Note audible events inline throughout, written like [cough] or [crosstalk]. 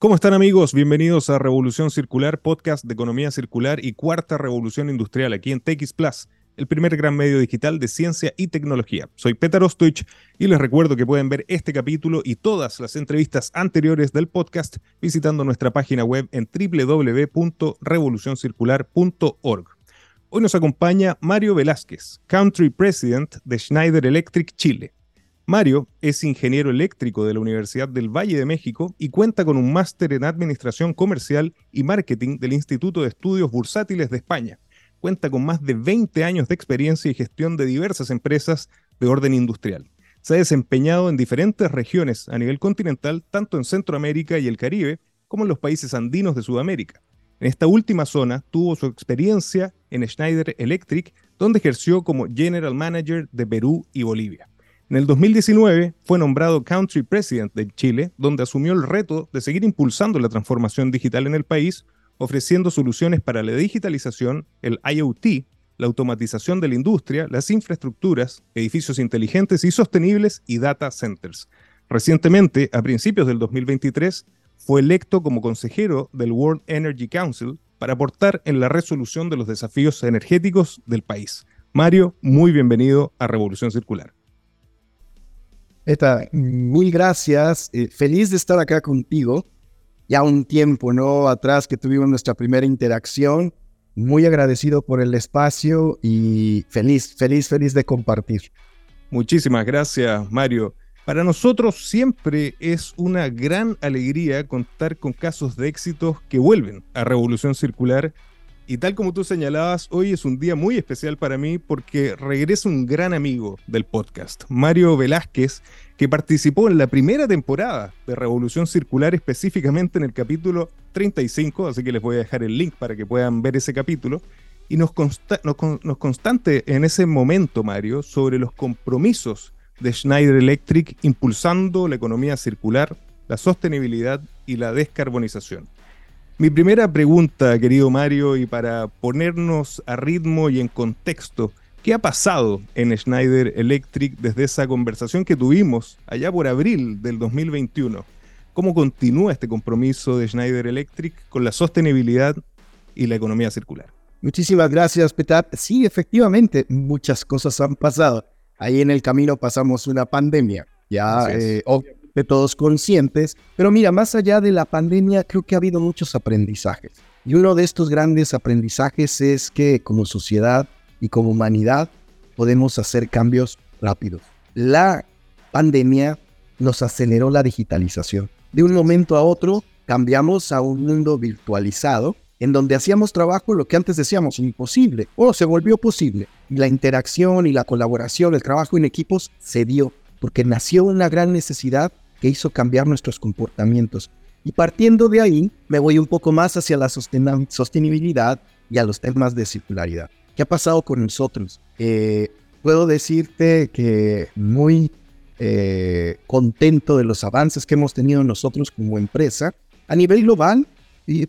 ¿Cómo están amigos? Bienvenidos a Revolución Circular, podcast de economía circular y cuarta revolución industrial aquí en TX Plus, el primer gran medio digital de ciencia y tecnología. Soy Petar Ostwich y les recuerdo que pueden ver este capítulo y todas las entrevistas anteriores del podcast visitando nuestra página web en www.revolucioncircular.org. Hoy nos acompaña Mario Velázquez, Country President de Schneider Electric Chile. Mario es ingeniero eléctrico de la Universidad del Valle de México y cuenta con un máster en Administración Comercial y Marketing del Instituto de Estudios Bursátiles de España. Cuenta con más de 20 años de experiencia y gestión de diversas empresas de orden industrial. Se ha desempeñado en diferentes regiones a nivel continental, tanto en Centroamérica y el Caribe, como en los países andinos de Sudamérica. En esta última zona tuvo su experiencia en Schneider Electric, donde ejerció como General Manager de Perú y Bolivia. En el 2019 fue nombrado Country President de Chile, donde asumió el reto de seguir impulsando la transformación digital en el país, ofreciendo soluciones para la digitalización, el IoT, la automatización de la industria, las infraestructuras, edificios inteligentes y sostenibles y data centers. Recientemente, a principios del 2023, fue electo como consejero del World Energy Council para aportar en la resolución de los desafíos energéticos del país. Mario, muy bienvenido a Revolución Circular. Eta, mil gracias. Eh, feliz de estar acá contigo. Ya un tiempo, ¿no? Atrás que tuvimos nuestra primera interacción. Muy agradecido por el espacio y feliz, feliz, feliz de compartir. Muchísimas gracias, Mario. Para nosotros siempre es una gran alegría contar con casos de éxitos que vuelven a Revolución Circular y tal como tú señalabas, hoy es un día muy especial para mí porque regresa un gran amigo del podcast, Mario Velázquez, que participó en la primera temporada de Revolución Circular, específicamente en el capítulo 35, así que les voy a dejar el link para que puedan ver ese capítulo. Y nos, nos constante en ese momento, Mario, sobre los compromisos de Schneider Electric impulsando la economía circular, la sostenibilidad y la descarbonización. Mi primera pregunta, querido Mario, y para ponernos a ritmo y en contexto, ¿qué ha pasado en Schneider Electric desde esa conversación que tuvimos allá por abril del 2021? ¿Cómo continúa este compromiso de Schneider Electric con la sostenibilidad y la economía circular? Muchísimas gracias, Petar. Sí, efectivamente, muchas cosas han pasado. Ahí en el camino pasamos una pandemia. Ya, eh, de todos conscientes. Pero mira, más allá de la pandemia, creo que ha habido muchos aprendizajes. Y uno de estos grandes aprendizajes es que como sociedad y como humanidad podemos hacer cambios rápidos. La pandemia nos aceleró la digitalización. De un momento a otro cambiamos a un mundo virtualizado en donde hacíamos trabajo lo que antes decíamos imposible, o se volvió posible. Y la interacción y la colaboración, el trabajo en equipos se dio, porque nació una gran necesidad que hizo cambiar nuestros comportamientos. Y partiendo de ahí, me voy un poco más hacia la sostenibilidad y a los temas de circularidad. ¿Qué ha pasado con nosotros? Eh, puedo decirte que muy eh, contento de los avances que hemos tenido nosotros como empresa a nivel global,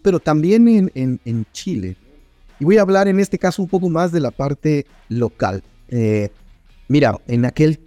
pero también en, en, Chile. Y voy a hablar en este caso un poco más de la parte local. Eh, mira, en aquel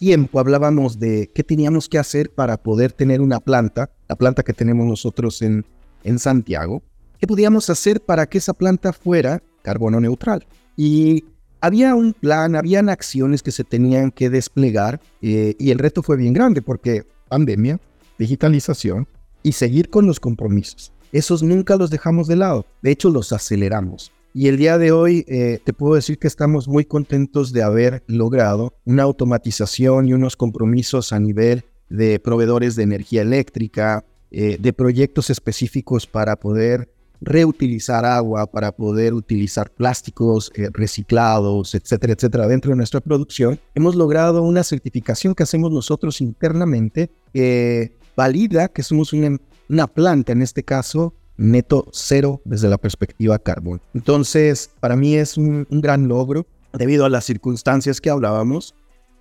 tiempo hablábamos de qué teníamos que hacer para poder tener una planta, la planta que tenemos nosotros en, en Santiago, qué podíamos hacer para que esa planta fuera carbono neutral. Y había un plan, habían acciones que se tenían que desplegar eh, y el reto fue bien grande porque pandemia, digitalización y seguir con los compromisos. Esos nunca los dejamos de lado, de hecho los aceleramos. Y el día de hoy eh, te puedo decir que estamos muy contentos de haber logrado una automatización y unos compromisos a nivel de proveedores de energía eléctrica, eh, de proyectos específicos para poder reutilizar agua, para poder utilizar plásticos eh, reciclados, etcétera, etcétera, dentro de nuestra producción. Hemos logrado una certificación que hacemos nosotros internamente que valida que somos una, una planta, en este caso, neto cero desde la perspectiva carbón. Entonces, para mí es un, gran logro debido a las circunstancias que hablábamos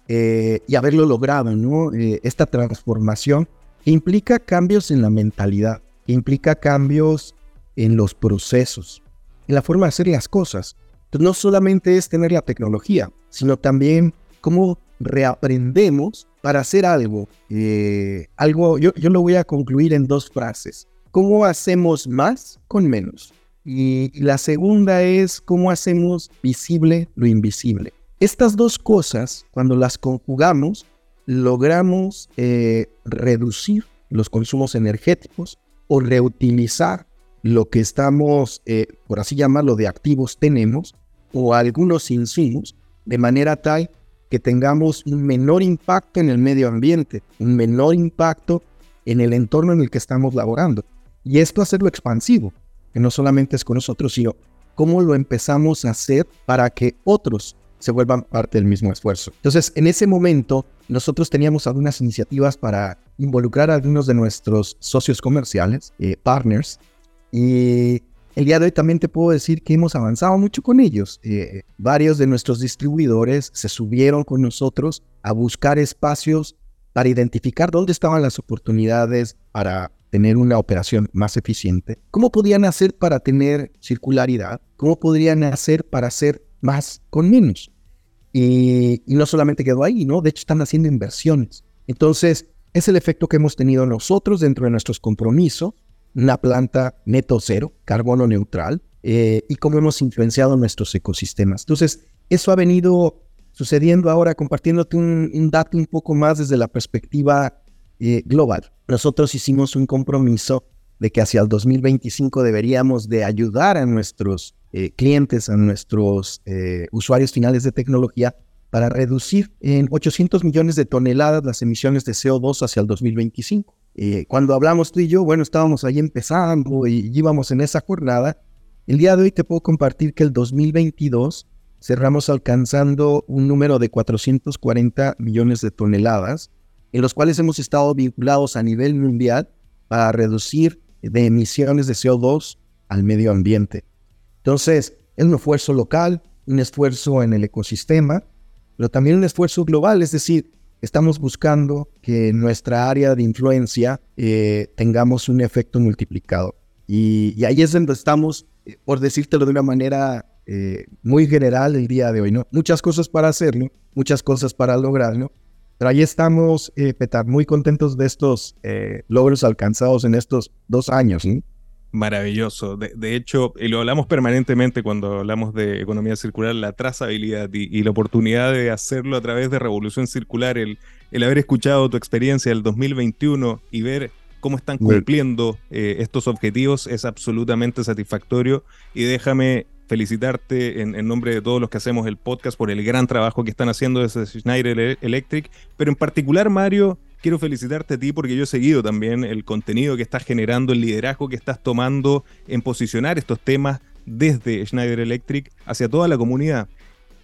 eh, y haberlo logrado, ¿no? Eh, esta transformación implica cambios en la mentalidad, implica cambios en los procesos, en la forma de hacer las cosas. Entonces, no solamente es tener la tecnología, sino también cómo reaprendemos para hacer algo. Eh, algo yo, yo lo voy a concluir en dos frases ¿cómo hacemos más con menos? Y la segunda es cómo hacemos visible lo invisible. Estas dos cosas, cuando las conjugamos, logramos eh, reducir los consumos energéticos o reutilizar lo que estamos, eh, por así llamarlo, de activos tenemos o algunos insumos, de manera tal que tengamos un menor impacto en el medio ambiente, un menor impacto en el entorno en el que estamos laborando. Y esto hacerlo expansivo, que no solamente es con nosotros, sino cómo lo empezamos a hacer para que otros se vuelvan parte del mismo esfuerzo. Entonces, en ese momento, nosotros teníamos algunas iniciativas para involucrar a algunos de nuestros socios comerciales, eh, partners, y el día de hoy también te puedo decir que hemos avanzado mucho con ellos. Eh, varios de nuestros distribuidores se subieron con nosotros a buscar espacios para identificar dónde estaban las oportunidades para tener una operación más eficiente, cómo podían hacer para tener circularidad, cómo podrían hacer para hacer más con menos. Y, no solamente quedó ahí, ¿no? De hecho, están haciendo inversiones. Entonces, es el efecto que hemos tenido nosotros dentro de nuestros compromisos, una planta neto cero, carbono neutral, eh, y cómo hemos influenciado nuestros ecosistemas. Entonces, eso ha venido sucediendo ahora, compartiéndote un, dato un poco más desde la perspectiva eh, global. Nosotros hicimos un compromiso de que hacia el 2025 deberíamos de ayudar a nuestros eh, clientes, a nuestros eh, usuarios finales de tecnología para reducir en 800 millones de toneladas las emisiones de CO2 hacia el 2025. cuando hablamos tú y yo, bueno, estábamos ahí empezando y íbamos en esa jornada. El día de hoy te puedo compartir que el 2022 cerramos alcanzando un número de 440 millones de toneladas, en los cuales hemos estado vinculados a nivel mundial para reducir de emisiones de CO2 al medio ambiente. Entonces, es un esfuerzo local, un esfuerzo en el ecosistema, pero también un esfuerzo global, es decir, estamos buscando que en nuestra área de influencia eh, tengamos un efecto multiplicado. Y, ahí es donde estamos, eh, por decírtelo de una manera eh, muy general el día de hoy, ¿no? Muchas cosas para hacerlo, muchas cosas para lograrlo, pero ahí estamos, eh, Petar, muy contentos de estos eh, logros alcanzados en estos dos años, Maravilloso. De, hecho, y lo hablamos permanentemente cuando hablamos de economía circular, la trazabilidad y, la oportunidad de hacerlo a través de Revolución Circular, el, el haber escuchado tu experiencia del 2021 y ver cómo están cumpliendo estos objetivos es absolutamente satisfactorio. Y déjame felicitarte en, nombre de todos los que hacemos el podcast por el gran trabajo que están haciendo desde Schneider Electric, pero en particular, Mario, quiero felicitarte a ti porque yo he seguido también el contenido que estás generando, el liderazgo que estás tomando en posicionar estos temas desde Schneider Electric hacia toda la comunidad.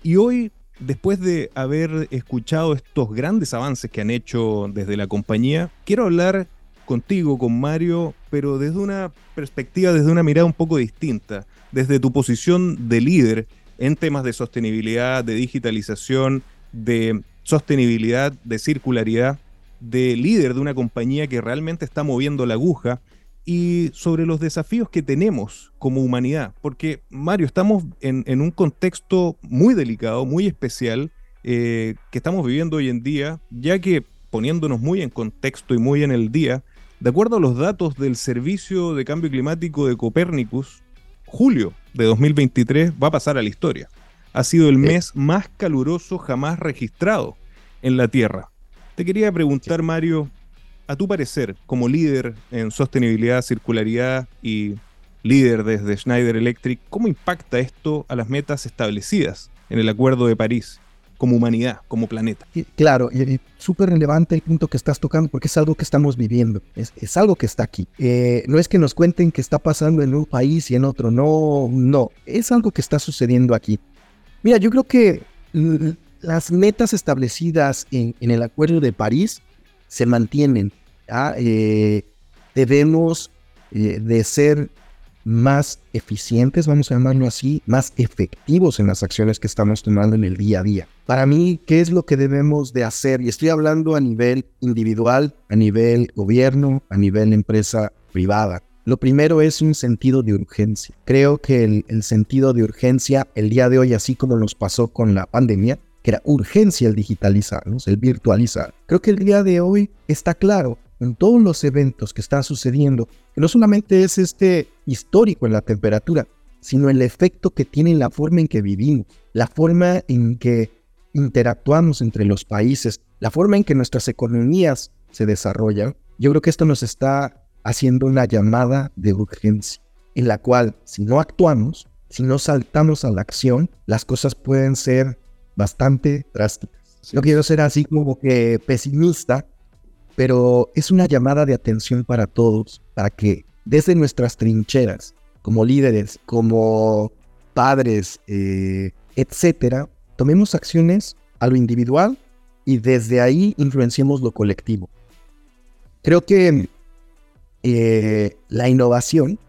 Y hoy, después de haber escuchado estos grandes avances que han hecho desde la compañía, quiero hablar contigo, con Mario, pero desde una perspectiva, desde una mirada un poco distinta desde tu posición de líder en temas de sostenibilidad, de digitalización, de sostenibilidad, de circularidad, de líder de una compañía que realmente está moviendo la aguja y sobre los desafíos que tenemos como humanidad. Porque, Mario, estamos en, un contexto muy delicado, muy especial, eh, que estamos viviendo hoy en día, ya que poniéndonos muy en contexto y muy en el día, de acuerdo a los datos del Servicio de Cambio Climático de Copérnicus, julio de 2023 va a pasar a la historia. Ha sido el mes más caluroso jamás registrado en la Tierra. Te quería preguntar, Mario, a tu parecer, como líder en sostenibilidad, circularidad y líder desde Schneider Electric, ¿cómo impacta esto a las metas establecidas en el Acuerdo de París como humanidad, como planeta. Claro, y, súper relevante el punto que estás tocando porque es algo que estamos viviendo, es, algo que está aquí. Eh, no es que nos cuenten que está pasando en un país y en otro, no, no, es algo que está sucediendo aquí. Mira, yo creo que las metas establecidas en, el Acuerdo de París se mantienen. Eh, debemos eh, de ser más eficientes, vamos a llamarlo así, más efectivos en las acciones que estamos tomando en el día a día. Para mí, ¿qué es lo que debemos de hacer? Y estoy hablando a nivel individual, a nivel gobierno, a nivel empresa privada. Lo primero es un sentido de urgencia. Creo que el, sentido de urgencia el día de hoy, así como nos pasó con la pandemia, que era urgencia el digitalizarnos, el virtualizar. Creo que el día de hoy está claro en todos los eventos que están sucediendo, que no solamente es este histórico en la temperatura, sino el efecto que tiene en la forma en que vivimos, la forma en que interactuamos entre los países, la forma en que nuestras economías se desarrollan, yo creo que esto nos está haciendo una llamada de urgencia, en la cual si no actuamos, si no saltamos a la acción, las cosas pueden ser bastante drásticas. No quiero ser así como que pesimista, pero es una llamada de atención para todos, para que desde nuestras trincheras, como líderes, como padres, eh, etcétera, tomemos acciones a lo individual y desde ahí influenciemos lo colectivo. Creo que eh, la innovación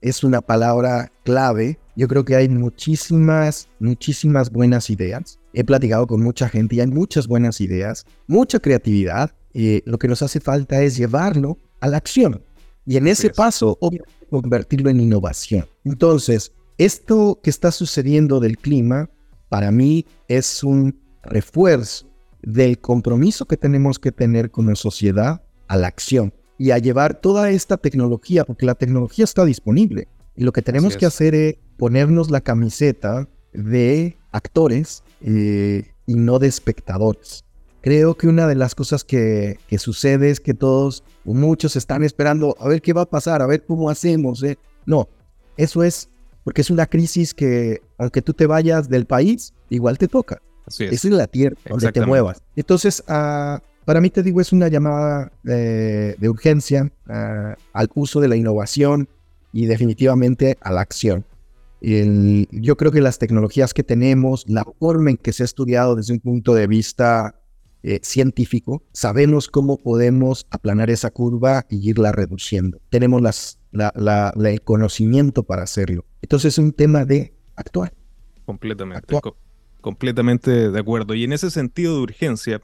es una palabra clave. Yo creo que hay muchísimas, muchísimas buenas ideas. He platicado con mucha gente y hay muchas buenas ideas, mucha creatividad. Eh, lo que nos hace falta es llevarlo a la acción. Y en ese paso, convertirlo en innovación. Entonces, esto que está sucediendo del clima, para mí es un refuerzo del compromiso que tenemos que tener con la sociedad a la acción y a llevar toda esta tecnología, porque la tecnología está disponible. Y lo que tenemos que hacer es ponernos la camiseta de actores eh, y no de espectadores. Creo que una de las cosas que, sucede es que todos, o muchos, están esperando a ver qué va a pasar, a ver cómo hacemos. Eh. No, eso es porque es una crisis que, aunque tú te vayas del país, igual te toca. Así es. es la tierra donde te muevas. Entonces, uh, para mí, te digo, es una llamada de, urgencia al uso de la innovación y definitivamente a la acción. yo creo que las tecnologías que tenemos, la forma en que se ha estudiado desde un punto de vista eh, científico, sabemos cómo podemos aplanar esa curva y irla reduciendo. Tenemos las, el conocimiento para hacerlo. Entonces es un tema de actuar. Completamente. completamente de acuerdo. Y en ese sentido de urgencia,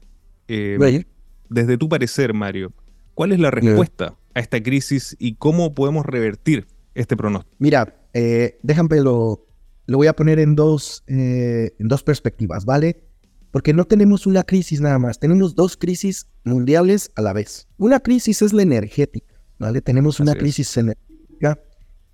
eh, desde tu parecer, Mario, ¿cuál es la respuesta a esta crisis y cómo podemos revertir este pronóstico? Mira, eh, déjame lo, lo voy a poner en dos, en dos perspectivas, ¿vale? Porque no tenemos una crisis nada más, tenemos dos crisis mundiales a la vez. Una crisis es la energética, ¿vale? Tenemos una crisis energética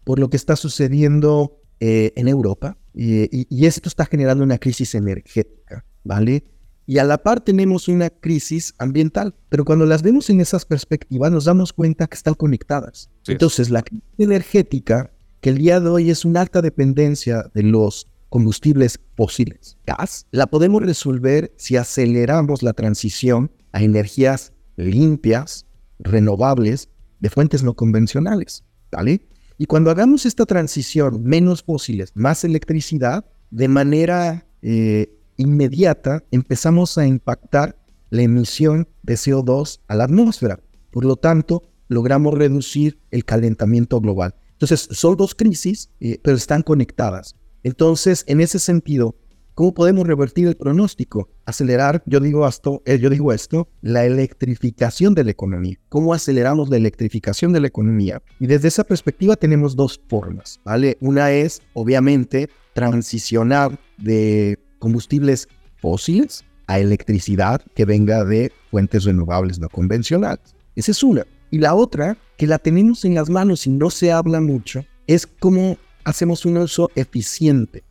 por lo que está sucediendo en Europa y, y, esto está generando una crisis energética, ¿vale? y a la par tenemos una crisis ambiental. Pero cuando las vemos en esas perspectivas nos damos cuenta que están conectadas. Entonces la crisis energética, que el día de hoy es una alta dependencia de los combustibles fósiles, gas, la podemos resolver si aceleramos la transición a energías limpias, renovables, de fuentes no convencionales. ¿vale? Y cuando hagamos esta transición menos fósiles, más electricidad, de manera eh, inmediata empezamos a impactar la emisión de CO2 a la atmósfera. Por lo tanto, logramos reducir el calentamiento global. Entonces, son dos crisis, eh, pero están conectadas. Entonces, en ese sentido, ¿cómo podemos revertir el pronóstico? Acelerar, yo digo esto, eh, yo digo esto, la electrificación de la economía. ¿Cómo aceleramos la electrificación de la economía? Y desde esa perspectiva tenemos dos formas, ¿vale? Una es, obviamente, transicionar de combustibles fósiles a electricidad que venga de fuentes renovables no convencionales. Esa es una. Y la otra, que la tenemos en las manos y no se habla mucho, es cómo hacemos un uso eficiente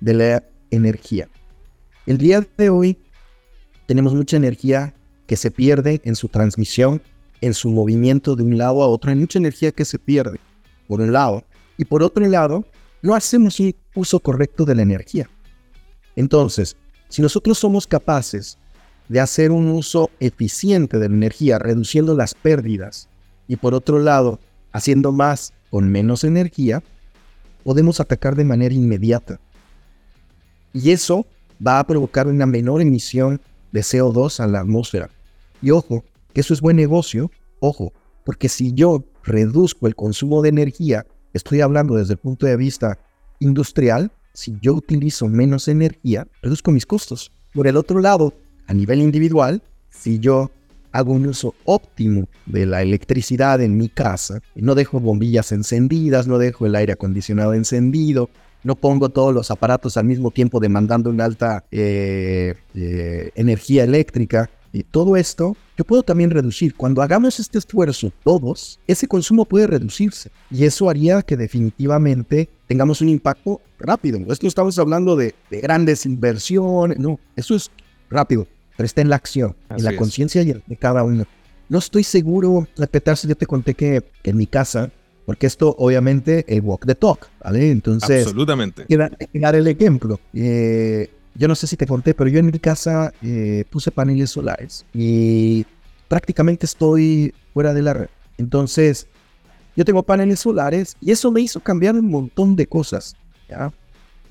de la energía. El día de hoy tenemos mucha energía que se pierde en su transmisión, en su movimiento de un lado a otro. Hay mucha energía que se pierde, por un lado. Y por otro lado, no hacemos un uso correcto de la energía. Entonces, si nosotros somos capaces de hacer un uso eficiente de la energía, reduciendo las pérdidas, y por otro lado, haciendo más con menos energía, podemos atacar de manera inmediata. Y eso va a provocar una menor emisión de CO2 a la atmósfera. Y ojo, que eso es buen negocio, ojo, porque si yo reduzco el consumo de energía, estoy hablando desde el punto de vista industrial, si yo utilizo menos energía, reduzco mis costos. Por el otro lado, a nivel individual, si yo hago un uso óptimo de la electricidad en mi casa, no dejo bombillas encendidas, no dejo el aire acondicionado encendido, no pongo todos los aparatos al mismo tiempo demandando una alta eh, eh, energía eléctrica, Y todo esto yo puedo también reducir. Cuando hagamos este esfuerzo todos, ese consumo puede reducirse. Y eso haría que definitivamente tengamos un impacto rápido. Esto estamos hablando de, grandes inversiones. No, eso es rápido. Pero está en la acción, en la conciencia de cada uno. No estoy seguro, respetar si yo te conté que, en mi casa porque esto obviamente es walk the talk, ¿vale? Entonces, absolutamente. Quiero dar el ejemplo. Eh, yo no sé si te conté, pero yo en mi casa eh, puse paneles solares y prácticamente estoy fuera de la red. Entonces, yo tengo paneles solares y eso me hizo cambiar un montón de cosas. ¿ya?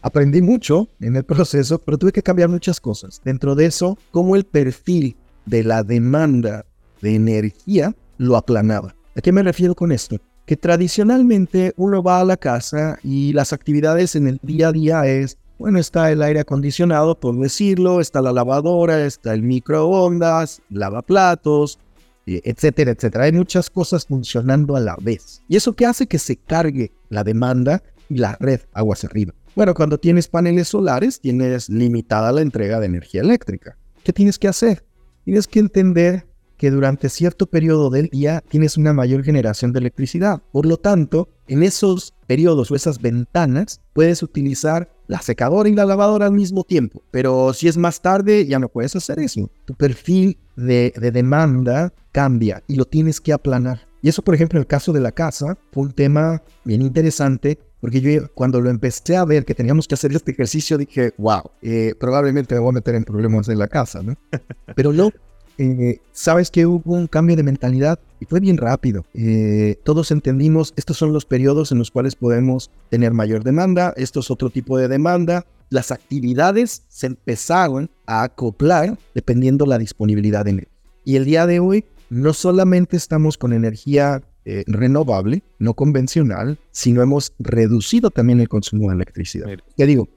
Aprendí mucho en el proceso, pero tuve que cambiar muchas cosas. Dentro de eso, cómo el perfil de la demanda de energía lo aplanaba. ¿A qué me refiero con esto? Que tradicionalmente uno va a la casa y las actividades en el día a día es bueno, está el aire acondicionado, por decirlo, está la lavadora, está el microondas, lavaplatos, eh, etcétera, etcétera. Hay muchas cosas funcionando a la vez. ¿Y eso qué hace? Que se cargue la demanda y la red aguas arriba. Bueno, cuando tienes paneles solares, tienes limitada la entrega de energía eléctrica. ¿Qué tienes que hacer? Tienes que entender que durante cierto periodo del día tienes una mayor generación de electricidad. Por lo tanto, en esos periodos o esas ventanas puedes utilizar la secadora y la lavadora al mismo tiempo. Pero si es más tarde, ya no puedes hacer eso. Tu perfil de, demanda cambia y lo tienes que aplanar. Y eso, por ejemplo, en el caso de la casa, fue un tema bien interesante porque yo cuando lo empecé a ver que teníamos que hacer este ejercicio dije, wow, eh, probablemente me voy a meter en problemas en la casa, ¿no? [laughs] Pero no, eh, sabes que hubo un cambio de mentalidad y fue bien rápido. Eh, todos entendimos, estos son los periodos en los cuales podemos tener mayor demanda, esto es otro tipo de demanda. Las actividades se empezaron a acoplar dependiendo la disponibilidad de energía. Y el día de hoy no solamente estamos con energía eh, renovable, no convencional, sino hemos reducido también el consumo de electricidad. Ya digo,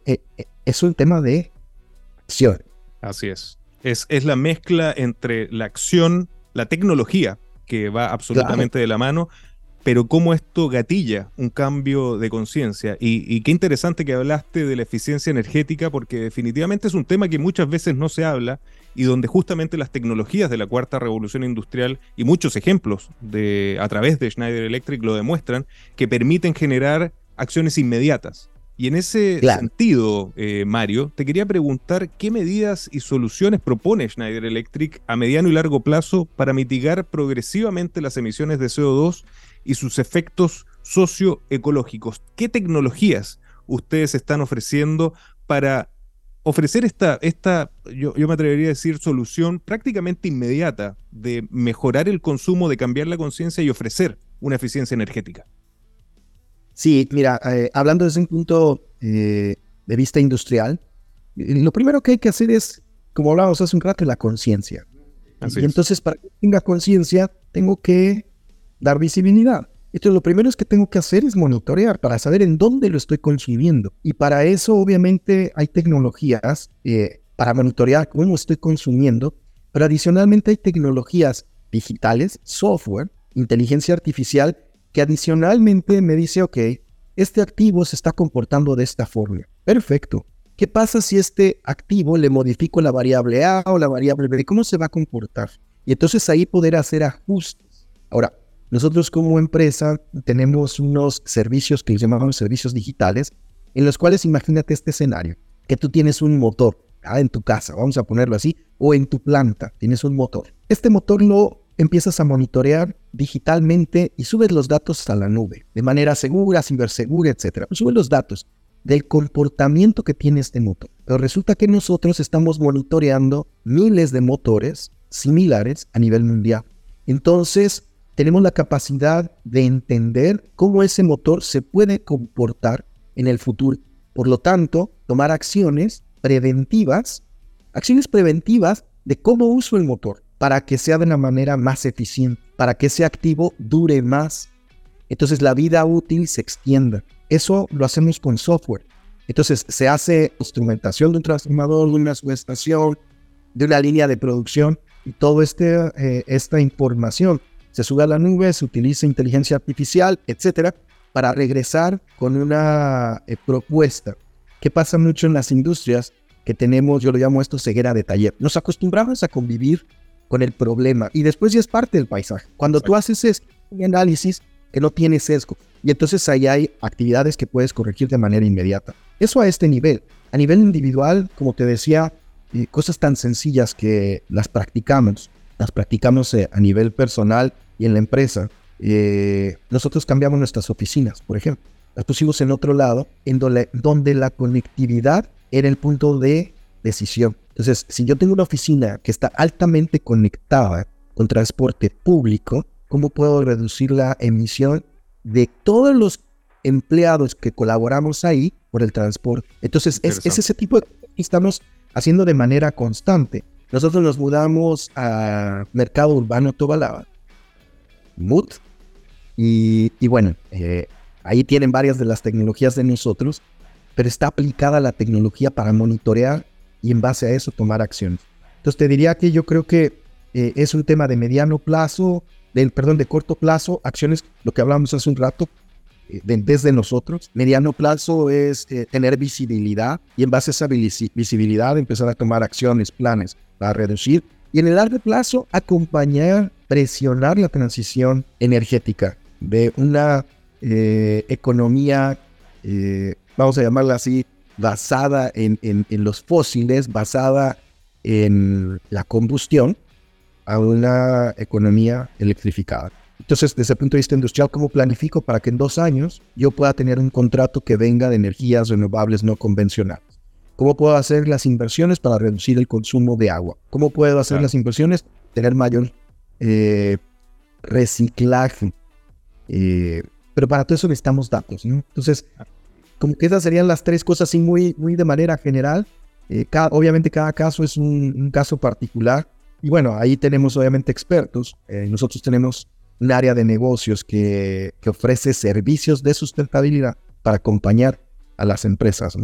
es un tema de acción. Así es. Es, la mezcla entre la acción, la tecnología, que va absolutamente de la mano, pero cómo esto gatilla un cambio de conciencia. Y, qué interesante que hablaste de la eficiencia energética, porque definitivamente es un tema que muchas veces no se habla y donde justamente las tecnologías de la cuarta revolución industrial y muchos ejemplos de, a través de Schneider Electric lo demuestran, que permiten generar acciones inmediatas. Y en ese sentido, eh, Mario, te quería preguntar qué medidas y soluciones propone Schneider Electric a mediano y largo plazo para mitigar progresivamente las emisiones de CO2 y sus efectos socioecológicos. ¿Qué tecnologías ustedes están ofreciendo para ofrecer esta, esta yo, yo me atrevería a decir, solución prácticamente inmediata de mejorar el consumo, de cambiar la conciencia y ofrecer una eficiencia energética? Sí, mira, eh, hablando desde un punto eh, de vista industrial, eh, lo primero que hay que hacer es, como hablábamos hace un rato, la conciencia. Y entonces, para que tenga conciencia, tengo que dar visibilidad. Entonces, lo primero es que tengo que hacer es monitorear para saber en dónde lo estoy consumiendo. Y para eso, obviamente, hay tecnologías para monitorear cómo estoy consumiendo, pero adicionalmente hay tecnologías digitales, software, inteligencia artificial, que adicionalmente me dice, ok, este activo se está comportando de esta forma. Perfecto. ¿Qué pasa si este activo le modifico la variable A o la variable B? ¿Cómo se va a comportar? Y entonces ahí poder hacer ajustes. Ahora, nosotros como empresa tenemos unos servicios que llamamos servicios digitales, en los cuales imagínate este escenario, que tú tienes un motor ah, en tu casa, vamos a ponerlo así, o en tu planta, tienes un motor. Este motor lo empiezas a monitorear digitalmente y subes los datos a la nube, de manera segura, cibersegura, etc. Subes los datos del comportamiento que tiene este motor. Pero resulta que nosotros estamos monitoreando miles de motores similares a nivel mundial. Entonces, tenemos la capacidad de entender cómo ese motor se puede comportar en el futuro. Por lo tanto, tomar acciones preventivas, acciones preventivas de cómo uso el motor para que sea de una manera más eficiente, para que ese activo dure más. Entonces la vida útil se extienda. Eso lo hacemos con software. Entonces se hace instrumentación de un transformador, de una subestación, de una línea de producción y toda este, eh, esta información se sube a la nube, se utiliza inteligencia artificial, etcétera, para regresar con una eh, propuesta. ¿Qué pasa mucho en las industrias? Que tenemos, yo lo llamo esto ceguera de taller. Nos acostumbramos a convivir con el problema y después ya es parte del paisaje. Cuando tú haces este análisis que no tiene sesgo y entonces ahí hay actividades que puedes corregir de manera inmediata. Eso a este nivel. A nivel individual, como te decía, eh, cosas tan sencillas que las practicamos, las practicamos eh, a nivel personal y en la empresa. Eh, nosotros cambiamos nuestras oficinas, por ejemplo. Las pusimos en otro lado, en donde, donde la conectividad era el punto de decisión. Entonces, si yo tengo una oficina que está altamente conectada con transporte público, ¿cómo puedo reducir la emisión de todos los empleados que colaboramos ahí por el transporte? Entonces, es, ese tipo de que estamos haciendo de manera constante. Nosotros nos mudamos a Mercado Urbano Tobalaba, MUT, y, bueno, eh, ahí tienen varias de las tecnologías de nosotros, pero está aplicada la tecnología para monitorear y en base a eso tomar acciones. Entonces te diría que yo creo que eh, es un tema de mediano plazo, del, perdón, de corto plazo, acciones, lo que hablamos hace un rato, eh, desde nosotros. Mediano plazo es tener visibilidad y en base a esa visibilidad empezar a tomar acciones, planes para reducir. Y en el largo plazo, acompañar, presionar la transición energética de una economía, vamos a llamarla así, basada en, los fósiles, basada en la combustión, a una economía electrificada. Entonces, desde el punto de vista industrial, ¿cómo planifico para que en dos años yo pueda tener un contrato que venga de energías renovables no convencionales? ¿Cómo puedo hacer las inversiones para reducir el consumo de agua? ¿Cómo puedo hacer las inversiones? Tener mayor eh, reciclaje. Eh, pero para todo eso necesitamos datos. Entonces, como que esas serían las tres cosas así muy, muy de manera general. Eh, obviamente cada caso es un, caso particular. Y bueno, ahí tenemos obviamente expertos. Eh, nosotros tenemos un área de negocios que, que, ofrece servicios de sustentabilidad para acompañar a las empresas.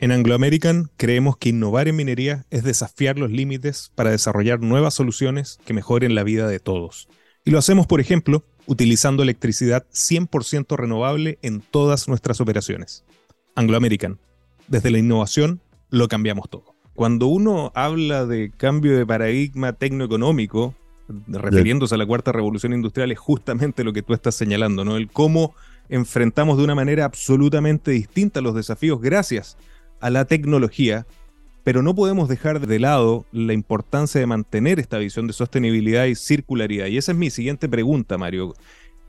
En Anglo American creemos que innovar en minería es desafiar los límites para desarrollar nuevas soluciones que mejoren la vida de todos. Y lo hacemos, por ejemplo, utilizando electricidad 100% renovable en todas nuestras operaciones. Anglo American. Desde la innovación lo cambiamos todo. Cuando uno habla de cambio de paradigma tecnoeconómico, refiriéndose a la cuarta revolución industrial, es justamente lo que tú estás señalando, ¿no? El cómo enfrentamos de una manera absolutamente distinta los desafíos gracias a la tecnología, pero no podemos dejar de lado la importancia de mantener esta visión de sostenibilidad y circularidad. Y esa es mi siguiente pregunta, Mario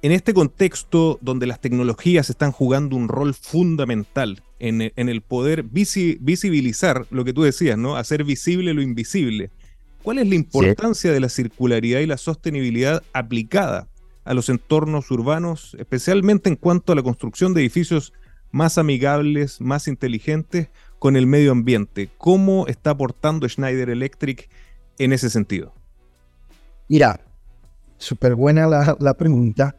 en este contexto donde las tecnologías están jugando un rol fundamental en, el poder visibilizar lo que tú decías, ¿no? Hacer visible lo invisible. ¿Cuál es la importancia de la circularidad y la sostenibilidad aplicada a los entornos urbanos, especialmente en cuanto a la construcción de edificios más amigables, más inteligentes con el medio ambiente? ¿Cómo está aportando Schneider Electric en ese sentido? Mira, súper buena la pregunta.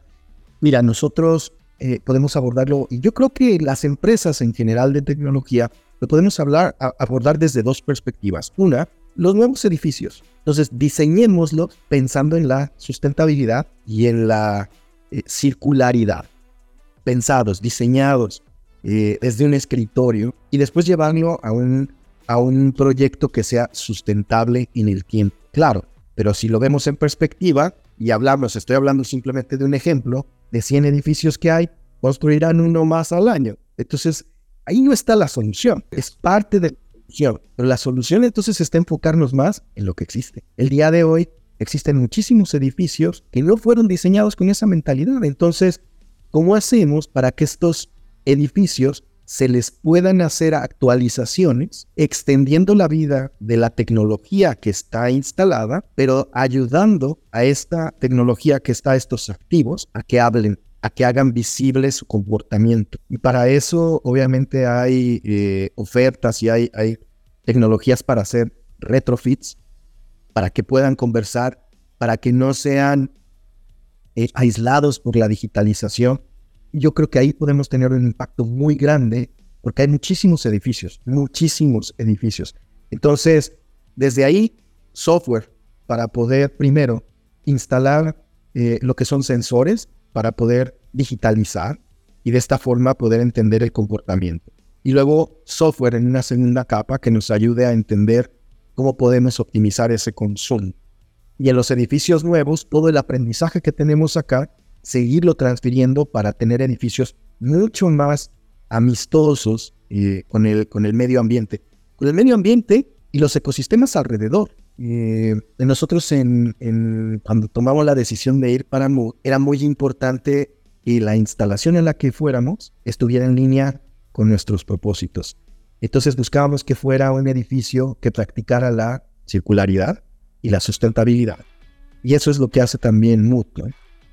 Mira, nosotros eh, podemos abordarlo, y yo creo que las empresas en general de tecnología lo podemos hablar, abordar desde dos perspectivas. Una, los nuevos edificios. Entonces, diseñémoslos pensando en la sustentabilidad y en la eh, circularidad. Pensados, diseñados eh, desde un escritorio y después llevarlo a un, a un proyecto que sea sustentable en el tiempo. Claro, pero si lo vemos en perspectiva y hablamos, estoy hablando simplemente de un ejemplo, de 100 edificios que hay, construirán uno más al año. Entonces, ahí no está la solución, es parte de la solución. Pero la solución entonces está enfocarnos más en lo que existe. El día de hoy existen muchísimos edificios que no fueron diseñados con esa mentalidad. Entonces, ¿cómo hacemos para que estos edificios se les puedan hacer actualizaciones, extendiendo la vida de la tecnología que está instalada, pero ayudando a esta tecnología que está estos activos a que hablen, a que hagan visible su comportamiento. Y para eso, obviamente, hay eh, ofertas y hay, hay tecnologías para hacer retrofits, para que puedan conversar, para que no sean eh, aislados por la digitalización, yo creo que ahí podemos tener un impacto muy grande porque hay muchísimos edificios, muchísimos edificios. Entonces, desde ahí, software para poder primero instalar eh, lo que son sensores para poder digitalizar y de esta forma poder entender el comportamiento. Y luego software en una segunda capa que nos ayude a entender cómo podemos optimizar ese consumo. Y en los edificios nuevos, todo el aprendizaje que tenemos acá, seguirlo transfiriendo para tener edificios mucho más amistosos eh, con, el, con el medio ambiente. Con el medio ambiente y los ecosistemas alrededor. Eh, nosotros en, cuando tomamos la decisión de ir para Mood, era muy importante que la instalación en la que fuéramos estuviera en línea con nuestros propósitos. Entonces buscábamos que fuera un edificio que practicara la circularidad y la sustentabilidad. Y eso es lo que hace también Mood.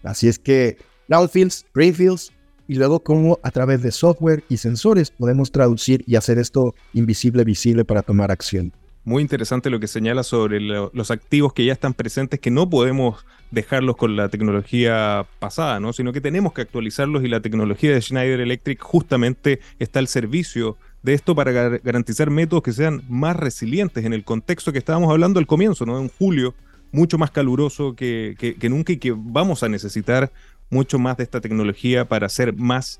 Así es que brownfields, greenfields, y luego cómo a través de software y sensores podemos traducir y hacer esto invisible visible para tomar acción. Muy interesante lo que señala sobre los activos que ya están presentes, que no podemos dejarlos con la tecnología pasada, ¿no? sino que tenemos que actualizarlos y la tecnología de Schneider Electric justamente está al servicio de esto para garantizar métodos que sean más resilientes en el contexto que estábamos hablando al comienzo, ¿no? en julio, mucho más caluroso que, que nunca y que vamos a necesitar mucho más de esta tecnología para ser más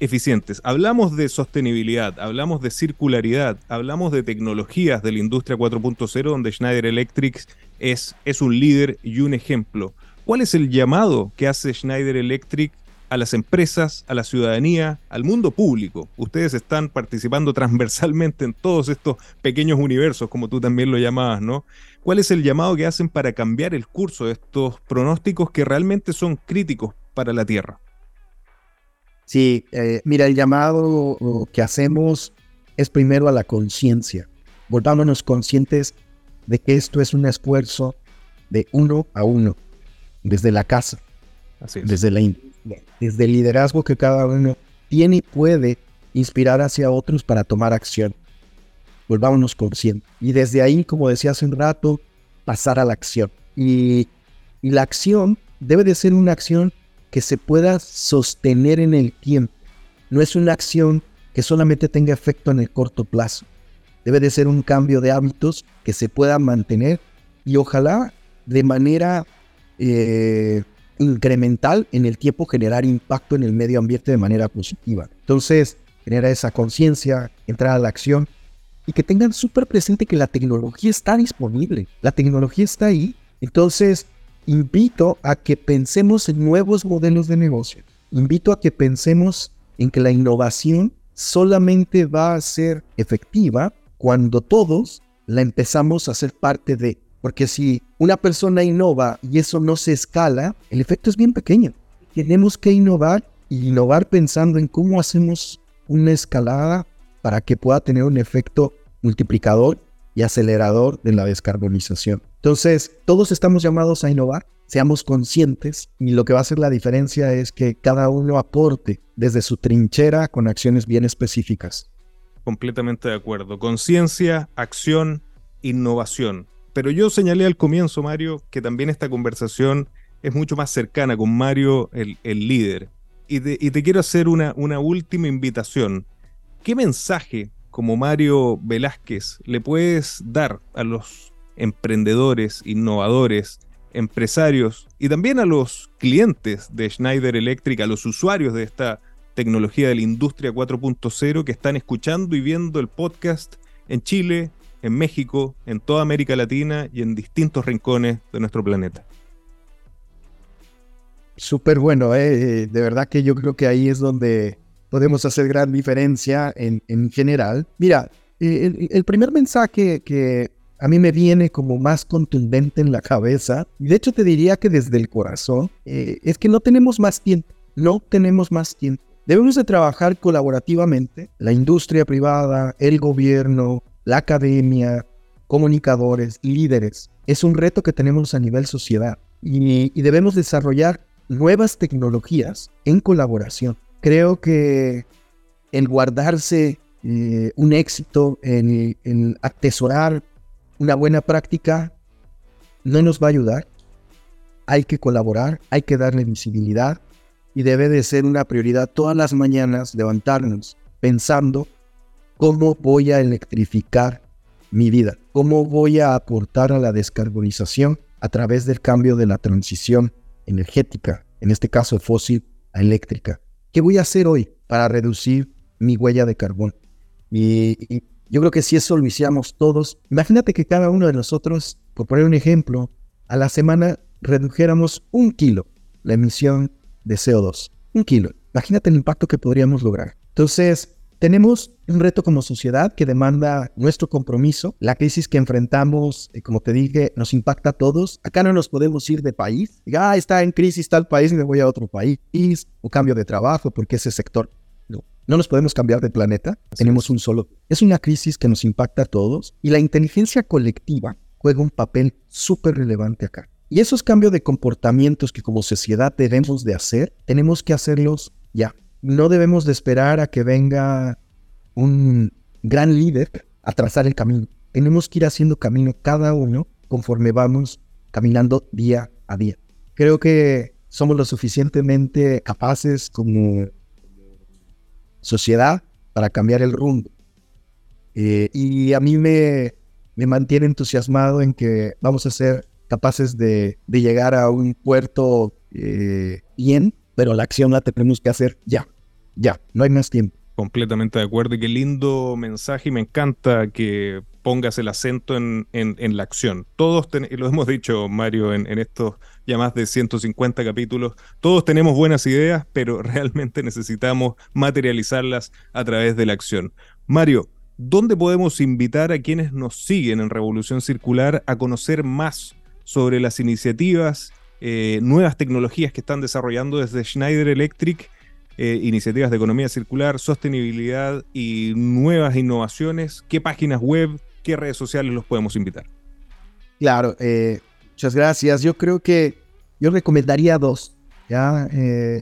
eficientes. Hablamos de sostenibilidad, hablamos de circularidad, hablamos de tecnologías de la industria 4.0 donde Schneider Electric es, es un líder y un ejemplo. ¿Cuál es el llamado que hace Schneider Electric a las empresas, a la ciudadanía, al mundo público? Ustedes están participando transversalmente en todos estos pequeños universos, como tú también lo llamabas, ¿no? ¿Cuál es el llamado que hacen para cambiar el curso de estos pronósticos que realmente son críticos para la Tierra? Sí, eh, mira, el llamado que hacemos es primero a la conciencia. Volvámonos conscientes de que esto es un esfuerzo de uno a uno, desde la casa, desde, la, desde el liderazgo que cada uno tiene y puede inspirar hacia otros para tomar acción. Volvámonos conscientes. Y desde ahí, como decía hace un rato, pasar a la acción. Y, y la acción debe de ser una acción que se pueda sostener en el tiempo. No es una acción que solamente tenga efecto en el corto plazo. Debe de ser un cambio de hábitos que se pueda mantener y ojalá de manera eh, incremental en el tiempo generar impacto en el medio ambiente de manera positiva. Entonces, genera esa conciencia, entrar a la acción y que tengan súper presente que la tecnología está disponible, la tecnología está ahí. Entonces, invito a que pensemos en nuevos modelos de negocio. Invito a que pensemos en que la innovación solamente va a ser efectiva cuando todos la empezamos a ser parte de. Porque si una persona innova y eso no se escala, el efecto es bien pequeño. Tenemos que innovar y innovar pensando en cómo hacemos una escalada para que pueda tener un efecto multiplicador y acelerador de la descarbonización. Entonces, todos estamos llamados a innovar, seamos conscientes y lo que va a hacer la diferencia es que cada uno aporte desde su trinchera con acciones bien específicas. Completamente de acuerdo. Conciencia, acción, innovación. Pero yo señalé al comienzo, Mario, que también esta conversación es mucho más cercana con Mario, el, líder. Y te, quiero hacer una, una última invitación. ¿Qué mensaje como Mario Velázquez le puedes dar a los emprendedores, innovadores, empresarios y también a los clientes de Schneider Electric, a los usuarios de esta tecnología de la industria 4.0 que están escuchando y viendo el podcast en Chile, en México, en toda América Latina y en distintos rincones de nuestro planeta. Súper bueno, eh, de verdad que yo creo que ahí es donde podemos hacer gran diferencia en, general. Mira, eh, el, primer mensaje que a mí me viene como más contundente en la cabeza, y de hecho te diría que desde el corazón, eh, es que no tenemos más tiempo, no tenemos más tiempo. Debemos de trabajar colaborativamente, la industria privada, el gobierno, la academia, comunicadores, líderes. Es un reto que tenemos a nivel sociedad y debemos desarrollar nuevas tecnologías en colaboración creo que el guardarse eh, un éxito, en, atesorar una buena práctica, no nos va a ayudar. Hay que colaborar, hay que darle visibilidad y debe de ser una prioridad todas las mañanas levantarnos pensando cómo voy a electrificar mi vida, cómo voy a aportar a la descarbonización a través del cambio de la transición energética, en este caso fósil a eléctrica. ¿Qué voy a hacer hoy para reducir mi huella de carbón? Y, yo creo que si eso lo hiciéramos todos, imagínate que cada uno de nosotros, por poner un ejemplo, a la semana redujéramos un kilo la emisión de CO2. Un kilo. Imagínate el impacto que podríamos lograr. Entonces, tenemos un reto como sociedad que demanda nuestro compromiso. La crisis que enfrentamos, eh, como te dije, nos impacta a todos. Acá no nos podemos ir de país. Ah, está en crisis tal país y me voy a otro país. O cambio de trabajo porque ese sector... No, no nos podemos cambiar de planeta. Tenemos un solo... Es una crisis que nos impacta a todos. Y la inteligencia colectiva juega un papel súper relevante acá. Y esos cambios de comportamientos que como sociedad debemos de hacer, tenemos que hacerlos ya no debemos de esperar a que venga un gran líder a trazar el camino. Tenemos que ir haciendo camino cada uno conforme vamos caminando día a día. Creo que somos lo suficientemente capaces como sociedad para cambiar el rumbo. Eh, y a mí me, me mantiene entusiasmado en que vamos a ser capaces de, llegar a un puerto eh, bien pero la acción la tenemos que hacer ya, ya, no hay más tiempo. Completamente de acuerdo y qué lindo mensaje y me encanta que pongas el acento en, en, la acción. Todos, y lo hemos dicho Mario en, en estos ya más de 150 capítulos, todos tenemos buenas ideas, pero [laughs] realmente necesitamos materializarlas a través de la acción. Mario, ¿dónde podemos invitar a quienes nos siguen en Revolución Circular a conocer más sobre las iniciativas eh, nuevas tecnologías que están desarrollando desde Schneider Electric, eh, iniciativas de economía circular, sostenibilidad y nuevas innovaciones. ¿Qué páginas web, qué redes sociales los podemos invitar? Claro, eh, muchas gracias. Yo creo que yo recomendaría dos. ¿ya?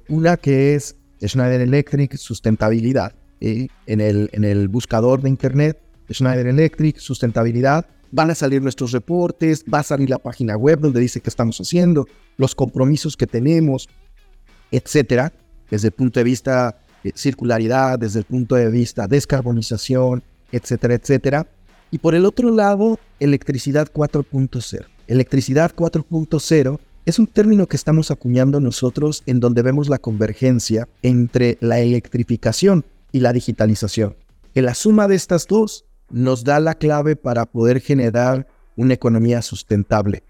una que es Schneider Electric Sustentabilidad. En, el, en el buscador de internet, Schneider Electric Sustentabilidad van a salir nuestros reportes, va a salir la página web donde dice qué estamos haciendo, los compromisos que tenemos, etcétera, desde el punto de vista de circularidad, desde el punto de vista descarbonización, etcétera, etcétera. Y por el otro lado, electricidad 4.0. Electricidad 4.0 es un término que estamos acuñando nosotros en donde vemos la convergencia entre la electrificación y la digitalización. Que la suma de estas dos nos da la clave para poder generar una economía sustentable,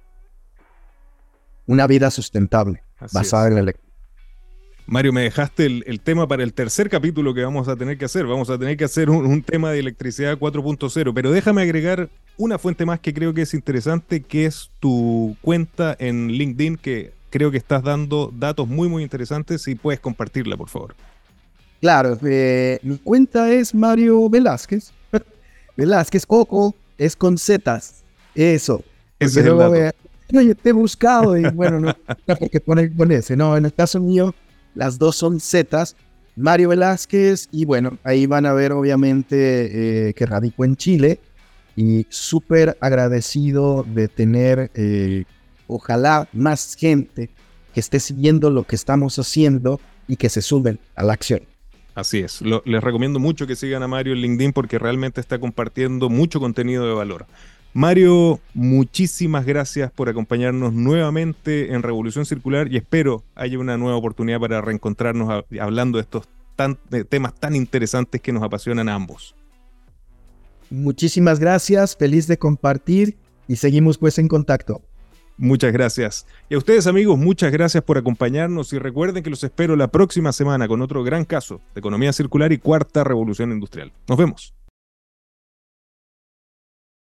una vida sustentable basada en la electricidad. Mario, me dejaste el, tema para el tercer capítulo que vamos a tener que hacer. Vamos a tener que hacer un, tema de electricidad 4.0, pero déjame agregar una fuente más que creo que es interesante, que es tu cuenta en LinkedIn, que creo que estás dando datos muy, muy interesantes y puedes compartirla, por favor. Claro, eh, mi cuenta es Mario Velázquez. [laughs] Velázquez Coco es con Zetas. Eso. Ese es el no, yo te he buscado y bueno, [laughs] no, porque pone con ese. No, en el caso mío, las dos son Zetas. Mario Velázquez y bueno, ahí van a ver obviamente eh, que radico en Chile y súper agradecido de tener, eh, ojalá más gente que esté siguiendo lo que estamos haciendo y que se suben a la acción. Así es. les recomiendo mucho que sigan a Mario en LinkedIn porque realmente está compartiendo mucho contenido de valor. Mario, muchísimas gracias por acompañarnos nuevamente en Revolución Circular y espero haya una nueva oportunidad para reencontrarnos hablando de estos temas tan interesantes que nos apasionan a ambos. Muchísimas gracias, feliz de compartir y seguimos pues en contacto. Muchas gracias. Y a ustedes amigos, muchas gracias por acompañarnos y recuerden que los espero la próxima semana con otro gran caso de economía circular y cuarta revolución industrial. Nos vemos.